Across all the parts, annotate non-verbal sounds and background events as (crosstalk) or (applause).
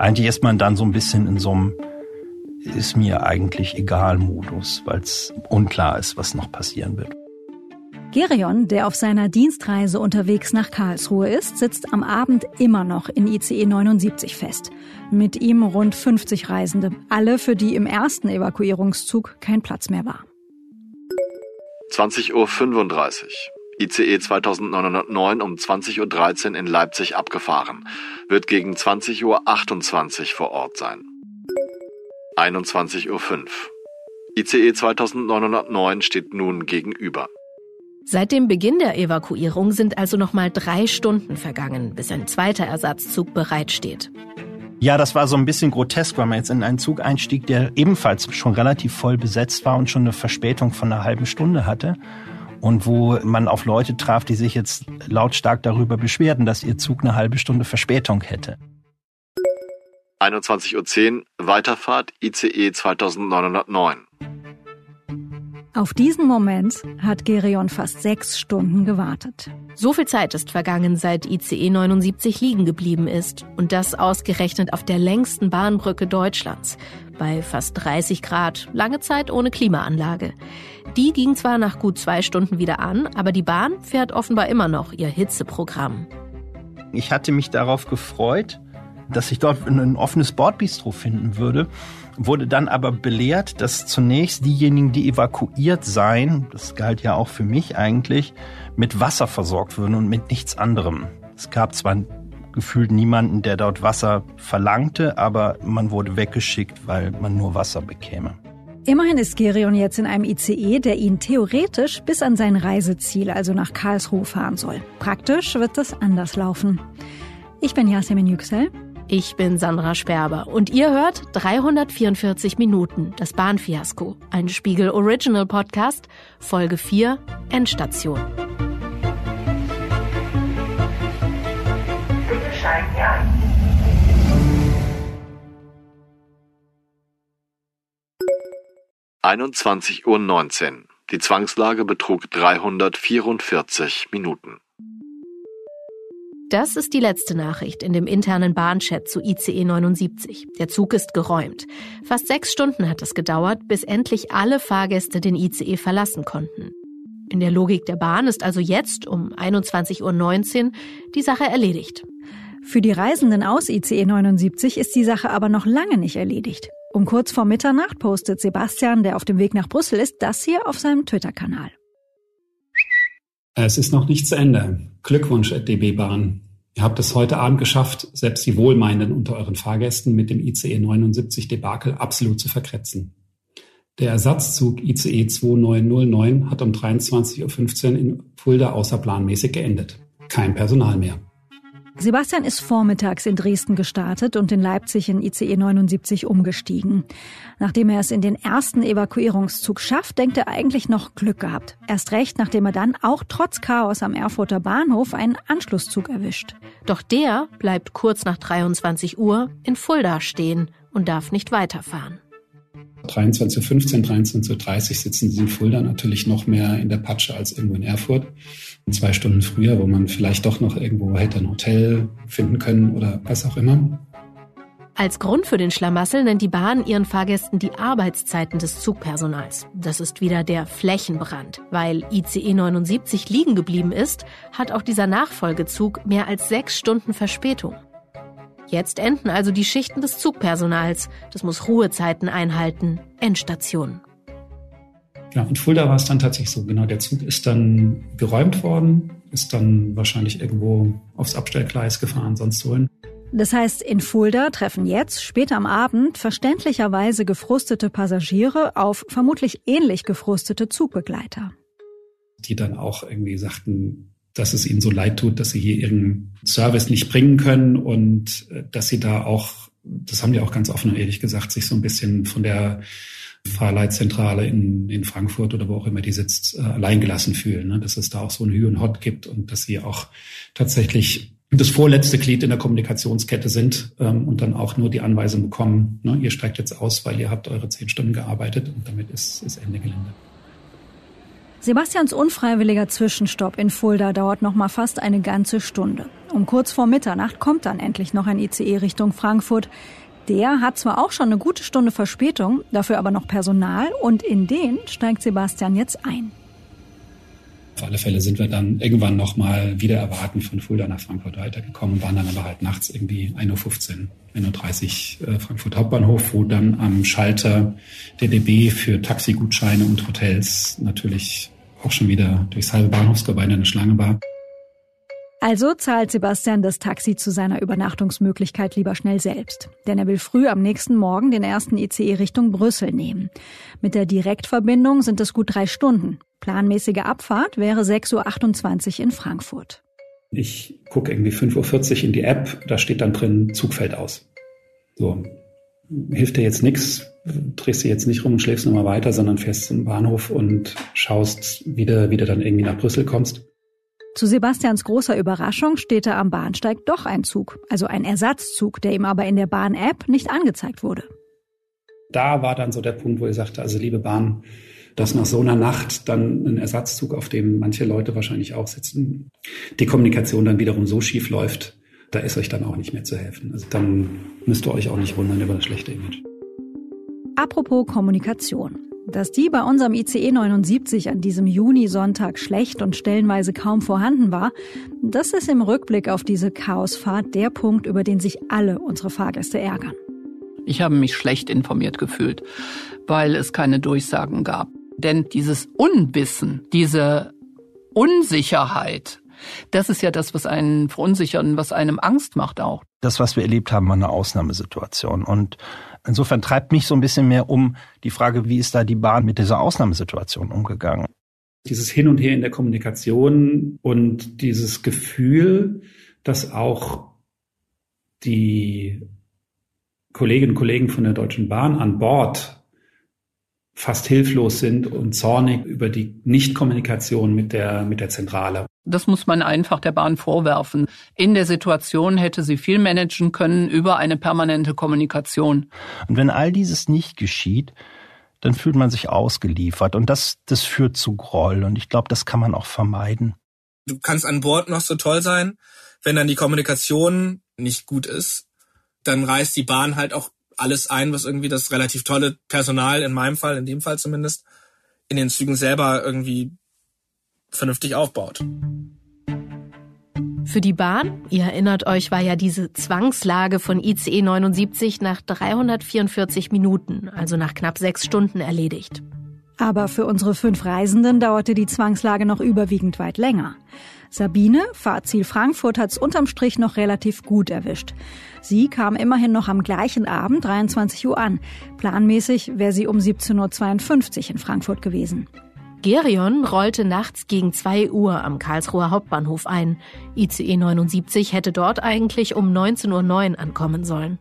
Eigentlich ist man dann so ein bisschen in so einem ist mir eigentlich egal Modus, weil es unklar ist, was noch passieren wird. Gerion, der auf seiner Dienstreise unterwegs nach Karlsruhe ist, sitzt am Abend immer noch in ICE 79 fest. Mit ihm rund 50 Reisende, alle für die im ersten Evakuierungszug kein Platz mehr war. 20.35 Uhr. ICE 2909 um 20.13 Uhr in Leipzig abgefahren. Wird gegen 20.28 Uhr vor Ort sein. 21.05 Uhr. ICE 2909 steht nun gegenüber. Seit dem Beginn der Evakuierung sind also noch mal drei Stunden vergangen, bis ein zweiter Ersatzzug bereitsteht. Ja, das war so ein bisschen grotesk, weil man jetzt in einen Zug einstieg, der ebenfalls schon relativ voll besetzt war und schon eine Verspätung von einer halben Stunde hatte. Und wo man auf Leute traf, die sich jetzt lautstark darüber beschwerden, dass ihr Zug eine halbe Stunde Verspätung hätte. 21.10 Uhr, Weiterfahrt ICE 2909. Auf diesen Moment hat Gerion fast sechs Stunden gewartet. So viel Zeit ist vergangen, seit ICE 79 liegen geblieben ist. Und das ausgerechnet auf der längsten Bahnbrücke Deutschlands. Bei fast 30 Grad, lange Zeit ohne Klimaanlage. Die ging zwar nach gut zwei Stunden wieder an, aber die Bahn fährt offenbar immer noch ihr Hitzeprogramm. Ich hatte mich darauf gefreut, dass ich dort ein offenes Bordbistro finden würde, wurde dann aber belehrt, dass zunächst diejenigen, die evakuiert seien, das galt ja auch für mich eigentlich, mit Wasser versorgt würden und mit nichts anderem. Es gab zwar gefühlt niemanden, der dort Wasser verlangte, aber man wurde weggeschickt, weil man nur Wasser bekäme. Immerhin ist Gerion jetzt in einem ICE, der ihn theoretisch bis an sein Reiseziel, also nach Karlsruhe, fahren soll. Praktisch wird das anders laufen. Ich bin Yasemin Yüksel. Ich bin Sandra Sperber und ihr hört 344 Minuten, das Bahnfiasko, ein Spiegel Original Podcast, Folge 4, Endstation. Einundzwanzig Uhr neunzehn. Die Zwangslage betrug 344 Minuten. Das ist die letzte Nachricht in dem internen Bahnchat zu ICE 79. Der Zug ist geräumt. Fast sechs Stunden hat es gedauert, bis endlich alle Fahrgäste den ICE verlassen konnten. In der Logik der Bahn ist also jetzt um 21.19 Uhr die Sache erledigt. Für die Reisenden aus ICE 79 ist die Sache aber noch lange nicht erledigt. Um kurz vor Mitternacht postet Sebastian, der auf dem Weg nach Brüssel ist, das hier auf seinem Twitter-Kanal. Es ist noch nicht zu Ende. Glückwunsch, DB Bahn. Ihr habt es heute Abend geschafft, selbst die Wohlmeinenden unter euren Fahrgästen mit dem ICE 79 Debakel absolut zu verkretzen. Der Ersatzzug ICE 2909 hat um 23.15 Uhr in Fulda außerplanmäßig geendet. Kein Personal mehr. Sebastian ist vormittags in Dresden gestartet und in Leipzig in ICE 79 umgestiegen. Nachdem er es in den ersten Evakuierungszug schafft, denkt er eigentlich noch Glück gehabt. Erst recht, nachdem er dann auch trotz Chaos am Erfurter Bahnhof einen Anschlusszug erwischt. Doch der bleibt kurz nach 23 Uhr in Fulda stehen und darf nicht weiterfahren. 23.15 23.30 sitzen sie in Fulda natürlich noch mehr in der Patsche als irgendwo in Erfurt. Zwei Stunden früher, wo man vielleicht doch noch irgendwo hätte ein Hotel finden können oder was auch immer. Als Grund für den Schlamassel nennt die Bahn ihren Fahrgästen die Arbeitszeiten des Zugpersonals. Das ist wieder der Flächenbrand. Weil ICE 79 liegen geblieben ist, hat auch dieser Nachfolgezug mehr als sechs Stunden Verspätung. Jetzt enden also die Schichten des Zugpersonals. Das muss Ruhezeiten einhalten. Endstation. Ja, in Fulda war es dann tatsächlich so. Genau, der Zug ist dann geräumt worden, ist dann wahrscheinlich irgendwo aufs Abstellgleis gefahren, sonst wohin. Das heißt, in Fulda treffen jetzt, später am Abend, verständlicherweise gefrustete Passagiere auf vermutlich ähnlich gefrustete Zugbegleiter. Die dann auch irgendwie sagten, dass es ihnen so leid tut, dass sie hier ihren Service nicht bringen können und äh, dass sie da auch, das haben die auch ganz offen und ehrlich gesagt, sich so ein bisschen von der Fahrleitzentrale in, in Frankfurt oder wo auch immer die sitzt, äh, alleingelassen fühlen. Ne? Dass es da auch so ein Hü und Hot gibt und dass sie auch tatsächlich das vorletzte Glied in der Kommunikationskette sind ähm, und dann auch nur die Anweisung bekommen, ne, ihr steigt jetzt aus, weil ihr habt eure zehn Stunden gearbeitet und damit ist, ist Ende Gelände. Sebastians unfreiwilliger Zwischenstopp in Fulda dauert noch mal fast eine ganze Stunde. Um kurz vor Mitternacht kommt dann endlich noch ein ICE Richtung Frankfurt. Der hat zwar auch schon eine gute Stunde Verspätung, dafür aber noch Personal und in den steigt Sebastian jetzt ein. Auf alle Fälle sind wir dann irgendwann nochmal wieder erwarten von Fulda nach Frankfurt weitergekommen, waren dann aber halt nachts irgendwie 1.15 Uhr, 1.30 Uhr äh, Frankfurt Hauptbahnhof, wo dann am Schalter der DB für Taxigutscheine und Hotels natürlich auch schon wieder durchs halbe Bahnhofsgebäude eine Schlange war. Also zahlt Sebastian das Taxi zu seiner Übernachtungsmöglichkeit lieber schnell selbst. Denn er will früh am nächsten Morgen den ersten ICE Richtung Brüssel nehmen. Mit der Direktverbindung sind es gut drei Stunden. Planmäßige Abfahrt wäre 6.28 Uhr in Frankfurt. Ich gucke irgendwie 5.40 Uhr in die App, da steht dann drin, Zug fällt aus. So, hilft dir jetzt nichts, drehst du jetzt nicht rum und schläfst nochmal weiter, sondern fährst zum Bahnhof und schaust, wie du, wie du dann irgendwie nach Brüssel kommst. Zu Sebastians großer Überraschung steht da am Bahnsteig doch ein Zug, also ein Ersatzzug, der ihm aber in der Bahn-App nicht angezeigt wurde. Da war dann so der Punkt, wo er sagte, also liebe Bahn, dass nach so einer Nacht dann ein Ersatzzug, auf dem manche Leute wahrscheinlich auch sitzen, die Kommunikation dann wiederum so schief läuft, da ist euch dann auch nicht mehr zu helfen. Also dann müsst ihr euch auch nicht wundern über das schlechte Image. Apropos Kommunikation. Dass die bei unserem ICE 79 an diesem Juni-Sonntag schlecht und stellenweise kaum vorhanden war, das ist im Rückblick auf diese Chaosfahrt der Punkt, über den sich alle unsere Fahrgäste ärgern. Ich habe mich schlecht informiert gefühlt, weil es keine Durchsagen gab. Denn dieses Unwissen, diese Unsicherheit, das ist ja das, was einen verunsichern, was einem Angst macht auch. Das, was wir erlebt haben, war eine Ausnahmesituation. Und Insofern treibt mich so ein bisschen mehr um die Frage, wie ist da die Bahn mit dieser Ausnahmesituation umgegangen? Dieses Hin und Her in der Kommunikation und dieses Gefühl, dass auch die Kolleginnen und Kollegen von der Deutschen Bahn an Bord fast hilflos sind und zornig über die Nichtkommunikation mit der, mit der Zentrale. Das muss man einfach der Bahn vorwerfen. In der Situation hätte sie viel managen können über eine permanente Kommunikation. Und wenn all dieses nicht geschieht, dann fühlt man sich ausgeliefert und das, das führt zu Groll und ich glaube, das kann man auch vermeiden. Du kannst an Bord noch so toll sein, wenn dann die Kommunikation nicht gut ist, dann reißt die Bahn halt auch alles ein, was irgendwie das relativ tolle Personal, in meinem Fall, in dem Fall zumindest, in den Zügen selber irgendwie vernünftig aufbaut. Für die Bahn, ihr erinnert euch, war ja diese Zwangslage von ICE 79 nach 344 Minuten, also nach knapp sechs Stunden erledigt. Aber für unsere fünf Reisenden dauerte die Zwangslage noch überwiegend weit länger. Sabine, Fahrziel Frankfurt, hat's unterm Strich noch relativ gut erwischt. Sie kam immerhin noch am gleichen Abend, 23 Uhr an. Planmäßig wäre sie um 17.52 Uhr in Frankfurt gewesen. Gerion rollte nachts gegen 2 Uhr am Karlsruher Hauptbahnhof ein. ICE 79 hätte dort eigentlich um 19.09 Uhr ankommen sollen.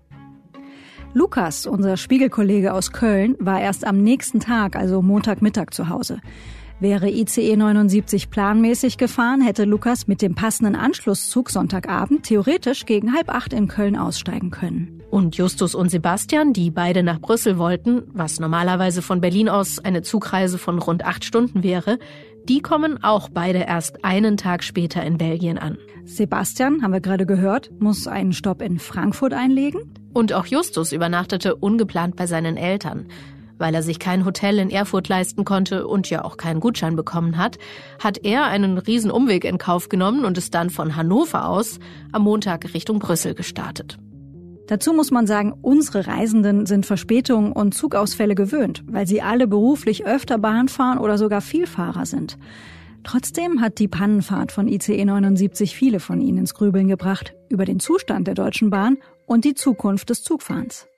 Lukas, unser Spiegelkollege aus Köln, war erst am nächsten Tag, also Montagmittag zu Hause. Wäre ICE 79 planmäßig gefahren, hätte Lukas mit dem passenden Anschlusszug Sonntagabend theoretisch gegen halb acht in Köln aussteigen können. Und Justus und Sebastian, die beide nach Brüssel wollten, was normalerweise von Berlin aus eine Zugreise von rund acht Stunden wäre, die kommen auch beide erst einen Tag später in Belgien an. Sebastian, haben wir gerade gehört, muss einen Stopp in Frankfurt einlegen. Und auch Justus übernachtete ungeplant bei seinen Eltern. Weil er sich kein Hotel in Erfurt leisten konnte und ja auch keinen Gutschein bekommen hat, hat er einen riesen Umweg in Kauf genommen und ist dann von Hannover aus am Montag Richtung Brüssel gestartet. Dazu muss man sagen, unsere Reisenden sind Verspätungen und Zugausfälle gewöhnt, weil sie alle beruflich öfter Bahn fahren oder sogar Vielfahrer sind. Trotzdem hat die Pannenfahrt von ICE 79 viele von ihnen ins Grübeln gebracht über den Zustand der Deutschen Bahn und die Zukunft des Zugfahrens.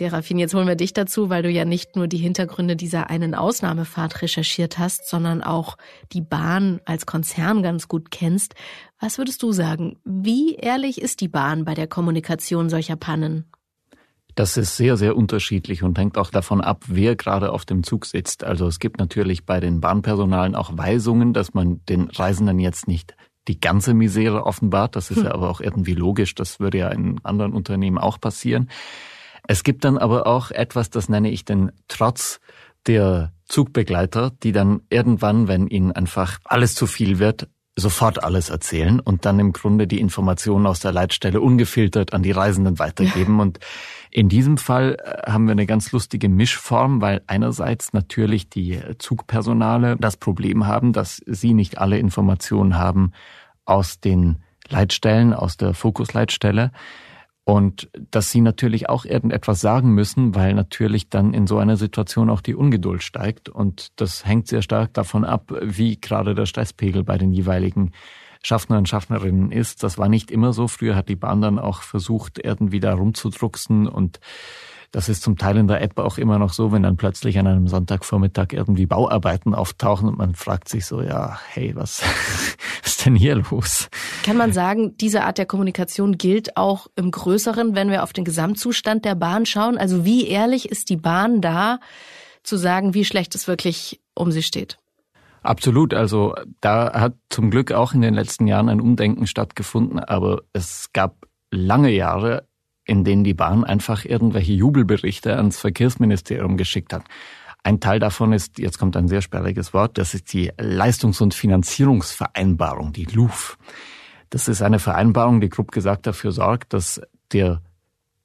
Serafin, jetzt holen wir dich dazu, weil du ja nicht nur die Hintergründe dieser einen Ausnahmefahrt recherchiert hast, sondern auch die Bahn als Konzern ganz gut kennst. Was würdest du sagen? Wie ehrlich ist die Bahn bei der Kommunikation solcher Pannen? Das ist sehr, sehr unterschiedlich und hängt auch davon ab, wer gerade auf dem Zug sitzt. Also es gibt natürlich bei den Bahnpersonalen auch Weisungen, dass man den Reisenden jetzt nicht die ganze Misere offenbart. Das ist hm. ja aber auch irgendwie logisch. Das würde ja in anderen Unternehmen auch passieren. Es gibt dann aber auch etwas, das nenne ich den Trotz der Zugbegleiter, die dann irgendwann, wenn ihnen einfach alles zu viel wird, sofort alles erzählen und dann im Grunde die Informationen aus der Leitstelle ungefiltert an die Reisenden weitergeben. Und in diesem Fall äh, haben wir eine ganz lustige Mischform, weil einerseits natürlich die Zugpersonale das Problem haben, dass sie nicht alle Informationen haben aus den Leitstellen, aus der Fokusleitstelle. Und dass sie natürlich auch irgendetwas sagen müssen, weil natürlich dann in so einer Situation auch die Ungeduld steigt. Und das hängt sehr stark davon ab, wie gerade der Stresspegel bei den jeweiligen Schaffner und Schaffnerinnen ist. Das war nicht immer so. Früher hat die Bahn dann auch versucht, irgendwie da rumzudrucksen und das ist zum Teil in der App auch immer noch so, wenn dann plötzlich an einem Sonntagvormittag irgendwie Bauarbeiten auftauchen und man fragt sich so, ja, hey, was, (laughs) was ist denn hier los? Kann man sagen, diese Art der Kommunikation gilt auch im Größeren, wenn wir auf den Gesamtzustand der Bahn schauen? Also wie ehrlich ist die Bahn da, zu sagen, wie schlecht es wirklich um sie steht? Absolut. Also da hat zum Glück auch in den letzten Jahren ein Umdenken stattgefunden, aber es gab lange Jahre, in denen die Bahn einfach irgendwelche Jubelberichte ans Verkehrsministerium geschickt hat. Ein Teil davon ist, jetzt kommt ein sehr sperriges Wort, das ist die Leistungs- und Finanzierungsvereinbarung, die LUF. Das ist eine Vereinbarung, die grob gesagt dafür sorgt, dass der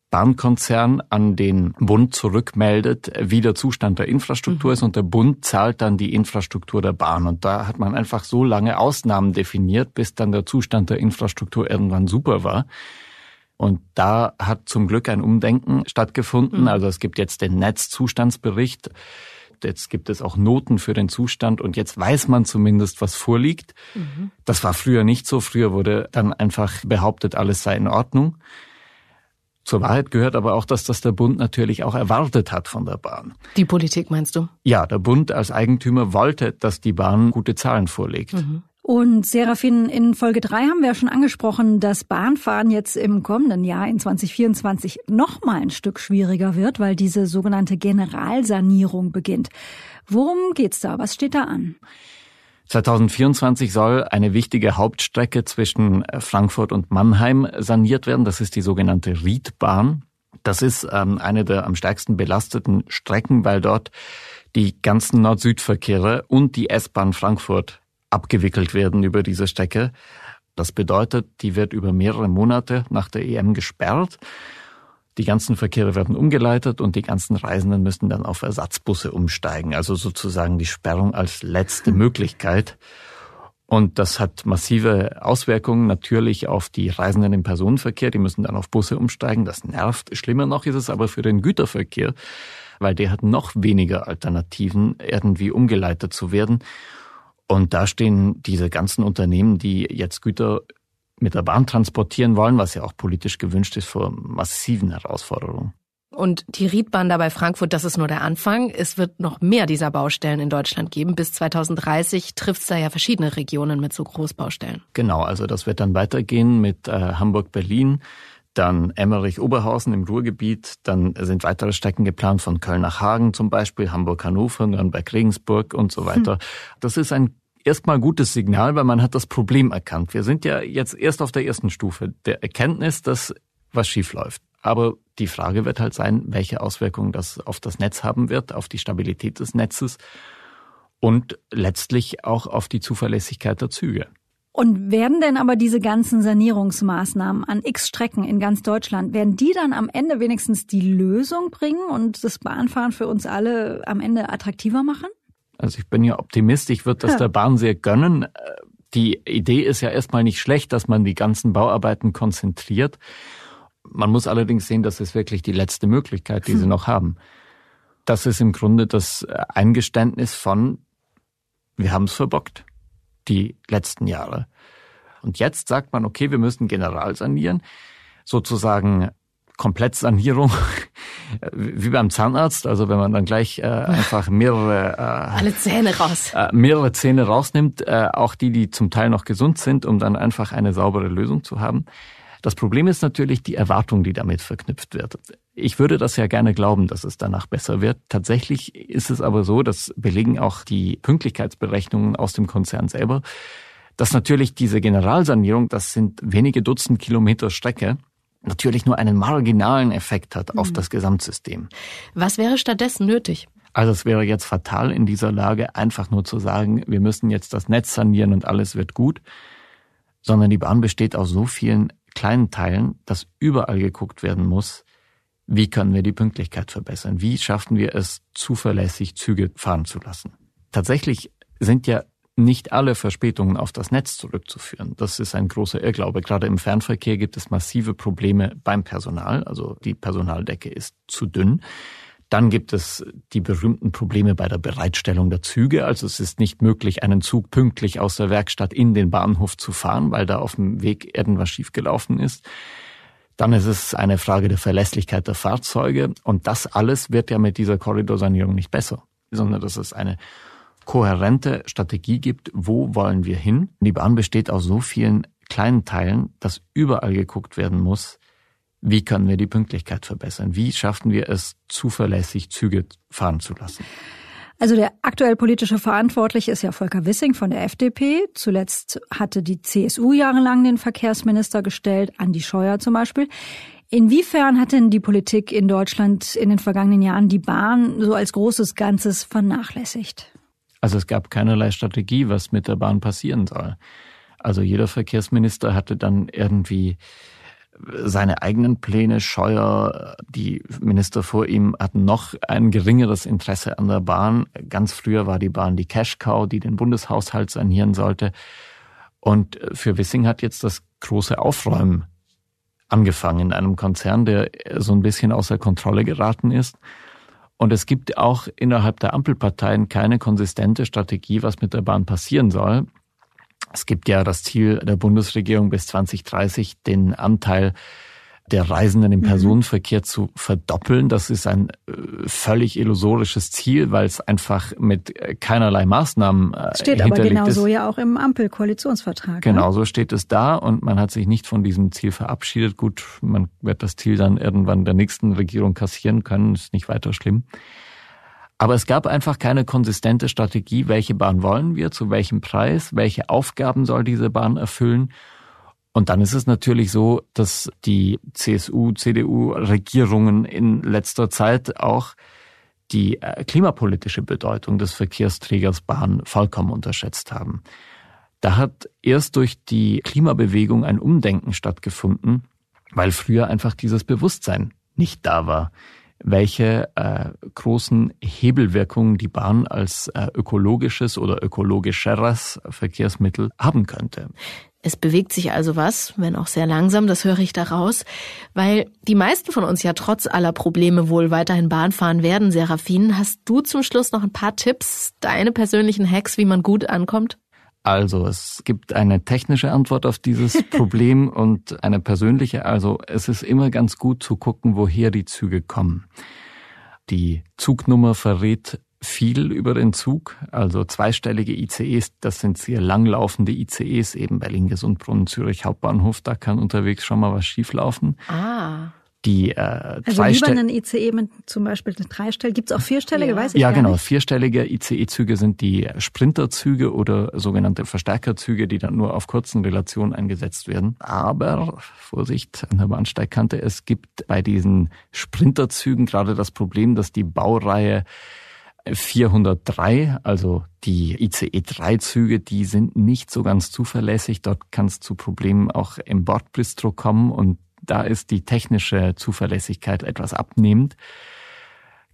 Bahnkonzern an den Bund zurückmeldet, wie der Zustand der Infrastruktur mhm. ist und der Bund zahlt dann die Infrastruktur der Bahn. Und da hat man einfach so lange Ausnahmen definiert, bis dann der Zustand der Infrastruktur irgendwann super war. Und da hat zum Glück ein Umdenken stattgefunden. Mhm. Also es gibt jetzt den Netzzustandsbericht. Jetzt gibt es auch Noten für den Zustand und jetzt weiß man zumindest, was vorliegt. Mhm. Das war früher nicht so. Früher wurde dann einfach behauptet, alles sei in Ordnung. Zur Wahrheit gehört aber auch, dass das der Bund natürlich auch erwartet hat von der Bahn. Die Politik meinst du? Ja, der Bund als Eigentümer wollte, dass die Bahn gute Zahlen vorlegt. Mhm. Und Serafin, in Folge 3 haben wir ja schon angesprochen, dass Bahnfahren jetzt im kommenden Jahr in 2024 noch mal ein Stück schwieriger wird, weil diese sogenannte Generalsanierung beginnt. Worum geht's da? Was steht da an? 2024 soll eine wichtige Hauptstrecke zwischen Frankfurt und Mannheim saniert werden. Das ist die sogenannte Riedbahn. Das ist ähm, eine der am stärksten belasteten Strecken, weil dort die ganzen Nord-Süd-Verkehre und die S-Bahn Frankfurt abgewickelt werden über diese Strecke. Das bedeutet, die wird über mehrere Monate nach der EM gesperrt. Die ganzen Verkehre werden umgeleitet und die ganzen Reisenden müssen dann auf Ersatzbusse umsteigen. Also sozusagen die Sperrung als letzte hm. Möglichkeit. Und das hat massive Auswirkungen natürlich auf die Reisenden im Personenverkehr. Die müssen dann auf Busse umsteigen. Das nervt. Schlimmer noch ist es aber für den Güterverkehr, weil der hat noch weniger Alternativen, irgendwie umgeleitet zu werden. Und da stehen diese ganzen Unternehmen, die jetzt Güter mit der Bahn transportieren wollen, was ja auch politisch gewünscht ist, vor massiven Herausforderungen. Und die Riedbahn da bei Frankfurt, das ist nur der Anfang. Es wird noch mehr dieser Baustellen in Deutschland geben. Bis 2030 trifft es da ja verschiedene Regionen mit so Großbaustellen. Genau, also das wird dann weitergehen mit äh, Hamburg-Berlin, dann Emmerich-Oberhausen im Ruhrgebiet, dann sind weitere Strecken geplant von Köln nach Hagen zum Beispiel, Hamburg-Hannover, Nürnberg-Regensburg und so weiter. Hm. Das ist ein erstmal gutes Signal, weil man hat das Problem erkannt. Wir sind ja jetzt erst auf der ersten Stufe der Erkenntnis, dass was schief läuft. Aber die Frage wird halt sein, welche Auswirkungen das auf das Netz haben wird, auf die Stabilität des Netzes und letztlich auch auf die Zuverlässigkeit der Züge. Und werden denn aber diese ganzen Sanierungsmaßnahmen an x Strecken in ganz Deutschland, werden die dann am Ende wenigstens die Lösung bringen und das Bahnfahren für uns alle am Ende attraktiver machen? Also ich bin ja Optimist, ich würde das ja. der Bahn sehr gönnen. Die Idee ist ja erstmal nicht schlecht, dass man die ganzen Bauarbeiten konzentriert. Man muss allerdings sehen, das ist wirklich die letzte Möglichkeit, die hm. sie noch haben. Das ist im Grunde das Eingeständnis von, wir haben es verbockt, die letzten Jahre. Und jetzt sagt man, okay, wir müssen general sanieren, sozusagen Komplettsanierung, (laughs) wie beim Zahnarzt, also wenn man dann gleich äh, einfach mehrere äh, alle Zähne raus, äh, mehrere Zähne rausnimmt, äh, auch die, die zum Teil noch gesund sind, um dann einfach eine saubere Lösung zu haben. Das Problem ist natürlich die Erwartung, die damit verknüpft wird. Ich würde das ja gerne glauben, dass es danach besser wird. Tatsächlich ist es aber so, das belegen auch die Pünktlichkeitsberechnungen aus dem Konzern selber, dass natürlich diese Generalsanierung, das sind wenige Dutzend Kilometer Strecke, natürlich nur einen marginalen Effekt hat auf mhm. das Gesamtsystem. Was wäre stattdessen nötig? Also es wäre jetzt fatal in dieser Lage, einfach nur zu sagen, wir müssen jetzt das Netz sanieren und alles wird gut, sondern die Bahn besteht aus so vielen kleinen Teilen, dass überall geguckt werden muss, wie können wir die Pünktlichkeit verbessern? Wie schaffen wir es, zuverlässig Züge fahren zu lassen? Tatsächlich sind ja nicht alle Verspätungen auf das Netz zurückzuführen. Das ist ein großer Irrglaube. Gerade im Fernverkehr gibt es massive Probleme beim Personal. Also die Personaldecke ist zu dünn. Dann gibt es die berühmten Probleme bei der Bereitstellung der Züge. Also es ist nicht möglich, einen Zug pünktlich aus der Werkstatt in den Bahnhof zu fahren, weil da auf dem Weg irgendwas schiefgelaufen ist. Dann ist es eine Frage der Verlässlichkeit der Fahrzeuge. Und das alles wird ja mit dieser Korridorsanierung nicht besser, sondern das ist eine kohärente Strategie gibt, wo wollen wir hin. Die Bahn besteht aus so vielen kleinen Teilen, dass überall geguckt werden muss, wie können wir die Pünktlichkeit verbessern? Wie schaffen wir es, zuverlässig Züge fahren zu lassen? Also der aktuell politische Verantwortliche ist ja Volker Wissing von der FDP. Zuletzt hatte die CSU jahrelang den Verkehrsminister gestellt, Andi Scheuer zum Beispiel. Inwiefern hat denn die Politik in Deutschland in den vergangenen Jahren die Bahn so als großes Ganzes vernachlässigt? Also es gab keinerlei Strategie, was mit der Bahn passieren soll. Also jeder Verkehrsminister hatte dann irgendwie seine eigenen Pläne. Scheuer, die Minister vor ihm hatten noch ein geringeres Interesse an der Bahn. Ganz früher war die Bahn die Cash Cow, die den Bundeshaushalt sanieren sollte. Und für Wissing hat jetzt das große Aufräumen angefangen in einem Konzern, der so ein bisschen außer Kontrolle geraten ist. Und es gibt auch innerhalb der Ampelparteien keine konsistente Strategie, was mit der Bahn passieren soll. Es gibt ja das Ziel der Bundesregierung bis 2030, den Anteil der Reisenden im mhm. Personenverkehr zu verdoppeln. Das ist ein äh, völlig illusorisches Ziel, weil es einfach mit keinerlei Maßnahmen äh, steht aber genauso ja auch im Ampelkoalitionsvertrag. Genau, ne? so steht es da und man hat sich nicht von diesem Ziel verabschiedet. Gut, man wird das Ziel dann irgendwann der nächsten Regierung kassieren können, ist nicht weiter schlimm. Aber es gab einfach keine konsistente Strategie, welche Bahn wollen wir, zu welchem Preis, welche Aufgaben soll diese Bahn erfüllen. Und dann ist es natürlich so, dass die CSU, CDU-Regierungen in letzter Zeit auch die äh, klimapolitische Bedeutung des Verkehrsträgers Bahn vollkommen unterschätzt haben. Da hat erst durch die Klimabewegung ein Umdenken stattgefunden, weil früher einfach dieses Bewusstsein nicht da war, welche äh, großen Hebelwirkungen die Bahn als äh, ökologisches oder ökologischeres Verkehrsmittel haben könnte. Es bewegt sich also was, wenn auch sehr langsam, das höre ich daraus, weil die meisten von uns ja trotz aller Probleme wohl weiterhin Bahn fahren werden. Serafin, hast du zum Schluss noch ein paar Tipps, deine persönlichen Hacks, wie man gut ankommt? Also, es gibt eine technische Antwort auf dieses (laughs) Problem und eine persönliche. Also, es ist immer ganz gut zu gucken, woher die Züge kommen. Die Zugnummer verrät viel über den Zug, also zweistellige ICEs, das sind sehr langlaufende ICEs, eben Berlin-Gesundbrunnen, Zürich Hauptbahnhof, da kann unterwegs schon mal was schieflaufen. Ah. Die äh, also lieber einen ICE mit zum Beispiel eine Dreistelle. Gibt es auch vierstellige, ja. weiß ich Ja, gar genau. Nicht. Vierstellige ICE-Züge sind die Sprinterzüge oder sogenannte Verstärkerzüge, die dann nur auf kurzen Relationen eingesetzt werden. Aber, Vorsicht an der Bahnsteigkante, es gibt bei diesen Sprinterzügen gerade das Problem, dass die Baureihe 403, also die ICE-3-Züge, die sind nicht so ganz zuverlässig. Dort kann es zu Problemen auch im Bordbistro kommen und da ist die technische Zuverlässigkeit etwas abnehmend.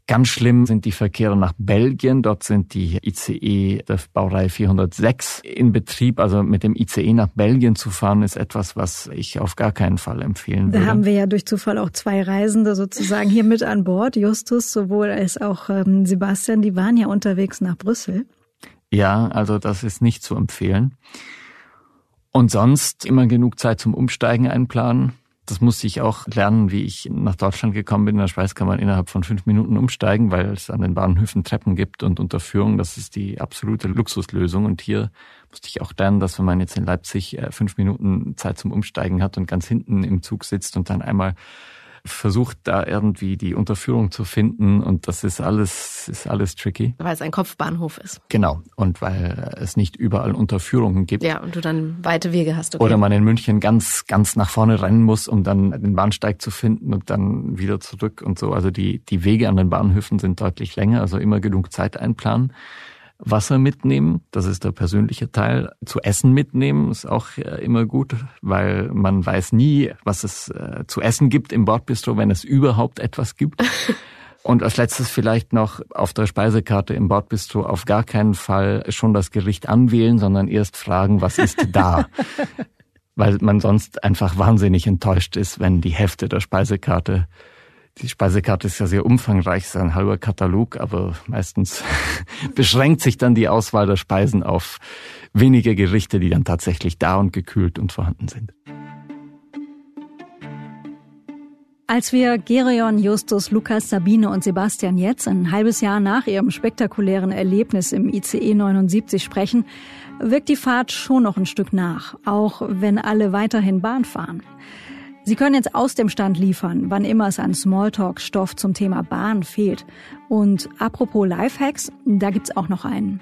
Ganz schlimm sind die Verkehre nach Belgien. Dort sind die ICE der Baureihe 406 in Betrieb. Also mit dem ICE nach Belgien zu fahren, ist etwas, was ich auf gar keinen Fall empfehlen würde. Da haben wir ja durch Zufall auch zwei Reisende sozusagen hier mit an Bord. Justus sowohl als auch ähm, Sebastian, die waren ja unterwegs nach Brüssel. Ja, also das ist nicht zu empfehlen. Und sonst immer genug Zeit zum Umsteigen einplanen. Das musste ich auch lernen, wie ich nach Deutschland gekommen bin. In der Schweiz kann man innerhalb von fünf Minuten umsteigen, weil es an den Bahnhöfen Treppen gibt und Unterführung. Das ist die absolute Luxuslösung. Und hier musste ich auch lernen, dass wenn man jetzt in Leipzig äh, fünf Minuten Zeit zum Umsteigen hat und ganz hinten im Zug sitzt und dann einmal versucht da irgendwie die Unterführung zu finden und das ist alles, ist alles tricky. Weil es ein Kopfbahnhof ist. Genau. Und weil es nicht überall Unterführungen gibt. Ja, und du dann weite Wege hast. Okay. Oder man in München ganz, ganz nach vorne rennen muss, um dann den Bahnsteig zu finden und dann wieder zurück und so. Also die, die Wege an den Bahnhöfen sind deutlich länger, also immer genug Zeit einplanen. Wasser mitnehmen, das ist der persönliche Teil. Zu essen mitnehmen ist auch äh, immer gut, weil man weiß nie, was es äh, zu essen gibt im Bordbistro, wenn es überhaupt etwas gibt. (laughs) Und als letztes vielleicht noch auf der Speisekarte im Bordbistro auf gar keinen Fall schon das Gericht anwählen, sondern erst fragen, was ist da? (laughs) weil man sonst einfach wahnsinnig enttäuscht ist, wenn die Hälfte der Speisekarte die Speisekarte ist ja sehr umfangreich, ist ein halber Katalog, aber meistens (laughs) beschränkt sich dann die Auswahl der Speisen auf wenige Gerichte, die dann tatsächlich da und gekühlt und vorhanden sind. Als wir Gerion, Justus, Lukas, Sabine und Sebastian jetzt ein halbes Jahr nach ihrem spektakulären Erlebnis im ICE 79 sprechen, wirkt die Fahrt schon noch ein Stück nach, auch wenn alle weiterhin Bahn fahren. Sie können jetzt aus dem Stand liefern, wann immer es an Smalltalk-Stoff zum Thema Bahn fehlt. Und apropos Lifehacks, da gibt's auch noch einen.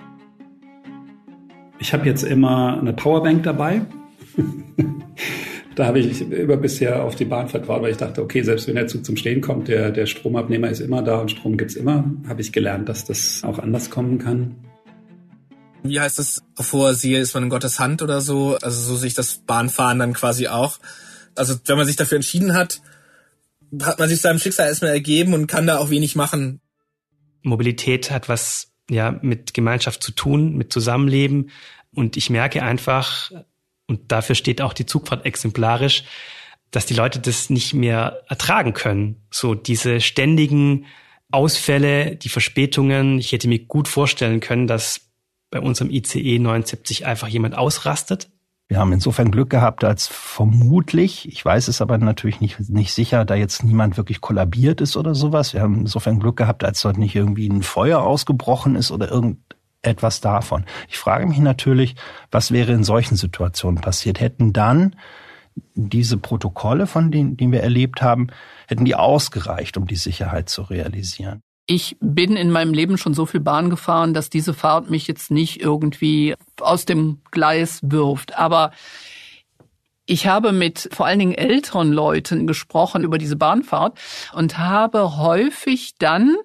Ich habe jetzt immer eine Powerbank dabei. da habe ich über bisher auf die Bahn vertraut, weil ich dachte, okay, selbst wenn der Zug zum Stehen kommt, der, der Stromabnehmer ist immer da und Strom gibt's immer. Habe ich gelernt, dass das auch anders kommen kann. Wie heißt das? Auf hoher See ist man in Gottes Hand oder so. Also so sich das Bahnfahren dann quasi auch also wenn man sich dafür entschieden hat, hat man sich seinem Schicksal erstmal ergeben und kann da auch wenig machen. Mobilität hat was ja mit Gemeinschaft zu tun, mit Zusammenleben und ich merke einfach und dafür steht auch die Zugfahrt exemplarisch, dass die Leute das nicht mehr ertragen können. So diese ständigen Ausfälle, die Verspätungen. Ich hätte mir gut vorstellen können, dass bei unserem ICE 79 einfach jemand ausrastet wir haben insofern Glück gehabt, als vermutlich, ich weiß es aber natürlich nicht, nicht sicher, da jetzt niemand wirklich kollabiert ist oder sowas. Wir haben insofern Glück gehabt, als dort nicht irgendwie ein Feuer ausgebrochen ist oder irgendetwas davon. Ich frage mich natürlich, was wäre in solchen Situationen passiert? Hätten dann diese Protokolle, von denen, die wir erlebt haben, hätten die ausgereicht, um die Sicherheit zu realisieren? Ich bin in meinem Leben schon so viel Bahn gefahren, dass diese Fahrt mich jetzt nicht irgendwie aus dem Gleis wirft. Aber ich habe mit vor allen Dingen älteren Leuten gesprochen über diese Bahnfahrt und habe häufig dann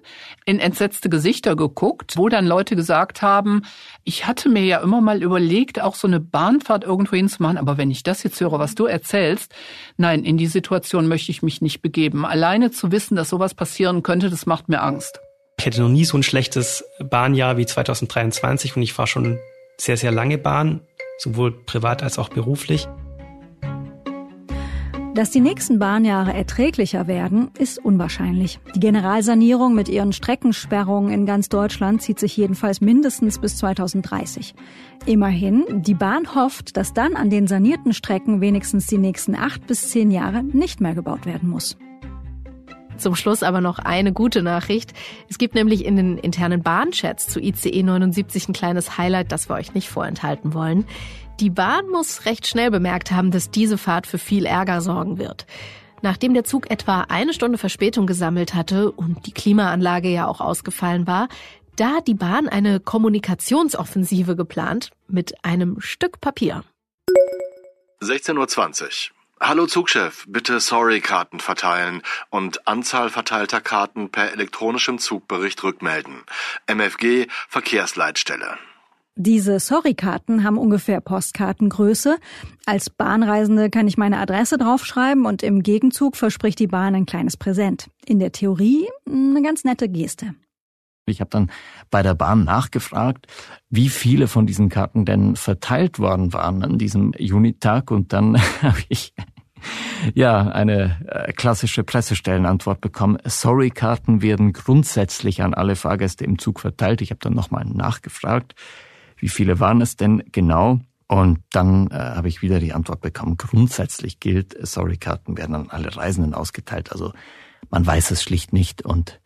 in entsetzte Gesichter geguckt, wo dann Leute gesagt haben, ich hatte mir ja immer mal überlegt, auch so eine Bahnfahrt irgendwo hinzumachen, aber wenn ich das jetzt höre, was du erzählst, nein, in die Situation möchte ich mich nicht begeben. Alleine zu wissen, dass sowas passieren könnte, das macht mir Angst. Ich hätte noch nie so ein schlechtes Bahnjahr wie 2023 und ich fahre schon sehr, sehr lange Bahn, sowohl privat als auch beruflich. Dass die nächsten Bahnjahre erträglicher werden, ist unwahrscheinlich. Die Generalsanierung mit ihren Streckensperrungen in ganz Deutschland zieht sich jedenfalls mindestens bis 2030. Immerhin, die Bahn hofft, dass dann an den sanierten Strecken wenigstens die nächsten acht bis zehn Jahre nicht mehr gebaut werden muss. Zum Schluss aber noch eine gute Nachricht. Es gibt nämlich in den internen Bahnchats zu ICE 79 ein kleines Highlight, das wir euch nicht vorenthalten wollen. Die Bahn muss recht schnell bemerkt haben, dass diese Fahrt für viel Ärger sorgen wird. Nachdem der Zug etwa eine Stunde Verspätung gesammelt hatte und die Klimaanlage ja auch ausgefallen war, da hat die Bahn eine Kommunikationsoffensive geplant mit einem Stück Papier. 16.20 Uhr. Hallo Zugchef, bitte Sorry-Karten verteilen und Anzahl verteilter Karten per elektronischem Zugbericht rückmelden. MFG Verkehrsleitstelle. Diese Sorry-Karten haben ungefähr Postkartengröße. Als Bahnreisende kann ich meine Adresse draufschreiben und im Gegenzug verspricht die Bahn ein kleines Präsent. In der Theorie eine ganz nette Geste. Ich habe dann bei der Bahn nachgefragt, wie viele von diesen Karten denn verteilt worden waren an diesem Unitag und dann (laughs) habe ich ja eine äh, klassische Pressestellenantwort bekommen. Sorry-Karten werden grundsätzlich an alle Fahrgäste im Zug verteilt. Ich habe dann nochmal nachgefragt wie viele waren es denn genau? Und dann äh, habe ich wieder die Antwort bekommen, grundsätzlich gilt, Sorry-Karten werden an alle Reisenden ausgeteilt. Also man weiß es schlicht nicht und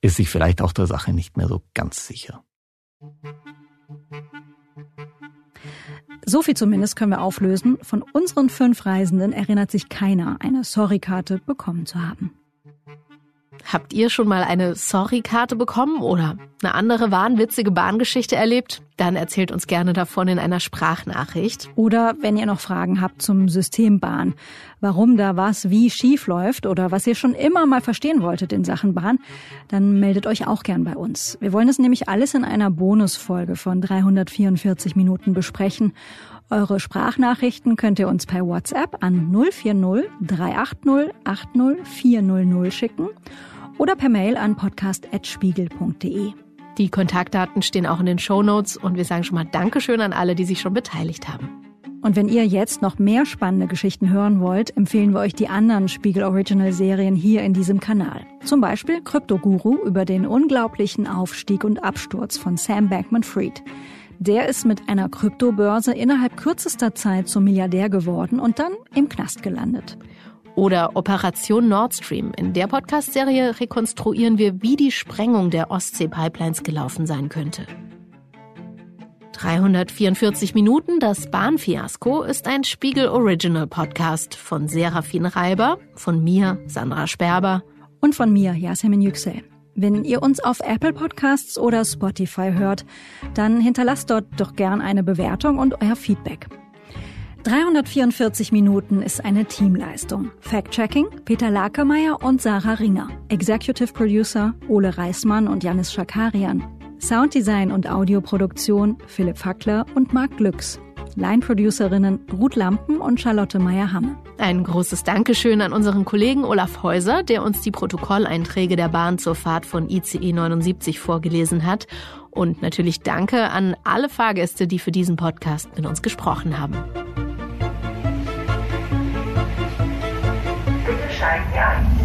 ist sich vielleicht auch der Sache nicht mehr so ganz sicher. So viel zumindest können wir auflösen. Von unseren fünf Reisenden erinnert sich keiner, eine Sorry-Karte bekommen zu haben. Habt ihr schon mal eine Sorry-Karte bekommen oder eine andere wahnwitzige Bahngeschichte erlebt? Dann erzählt uns gerne davon in einer Sprachnachricht. Oder wenn ihr noch Fragen habt zum System Bahn, warum da was wie schief läuft oder was ihr schon immer mal verstehen wolltet in Sachen Bahn, dann meldet euch auch gern bei uns. Wir wollen es nämlich alles in einer Bonusfolge von 344 Minuten besprechen. Eure Sprachnachrichten könnt ihr uns per WhatsApp an 040 380 80 400 schicken oder per Mail an podcast.spiegel.de. Die Kontaktdaten stehen auch in den Show Notes und wir sagen schon mal Dankeschön an alle, die sich schon beteiligt haben. Und wenn ihr jetzt noch mehr spannende Geschichten hören wollt, empfehlen wir euch die anderen Spiegel Original Serien hier in diesem Kanal. Zum Beispiel Kryptoguru über den unglaublichen Aufstieg und Absturz von Sam Bankman-Fried. Der ist mit einer Kryptobörse innerhalb kürzester Zeit zum Milliardär geworden und dann im Knast gelandet. Oder Operation Nord Stream. In der Podcast-Serie rekonstruieren wir, wie die Sprengung der Ostsee-Pipelines gelaufen sein könnte. 344 Minuten, das Bahnfiasko, ist ein Spiegel Original Podcast von Serafin Reiber, von mir, Sandra Sperber und von mir, Yasemin Yüksel. Wenn ihr uns auf Apple Podcasts oder Spotify hört, dann hinterlasst dort doch gern eine Bewertung und euer Feedback. 344 Minuten ist eine Teamleistung. Fact-Checking Peter Lakemeyer und Sarah Ringer. Executive Producer Ole Reismann und Janis Schakarian. Sounddesign und Audioproduktion Philipp Fackler und Marc Glücks. Line-Producerinnen Ruth Lampen und Charlotte Meyer-Hamme. Ein großes Dankeschön an unseren Kollegen Olaf Häuser, der uns die Protokolleinträge der Bahn zur Fahrt von ICE 79 vorgelesen hat. Und natürlich Danke an alle Fahrgäste, die für diesen Podcast mit uns gesprochen haben. Bitte steigen Sie ein.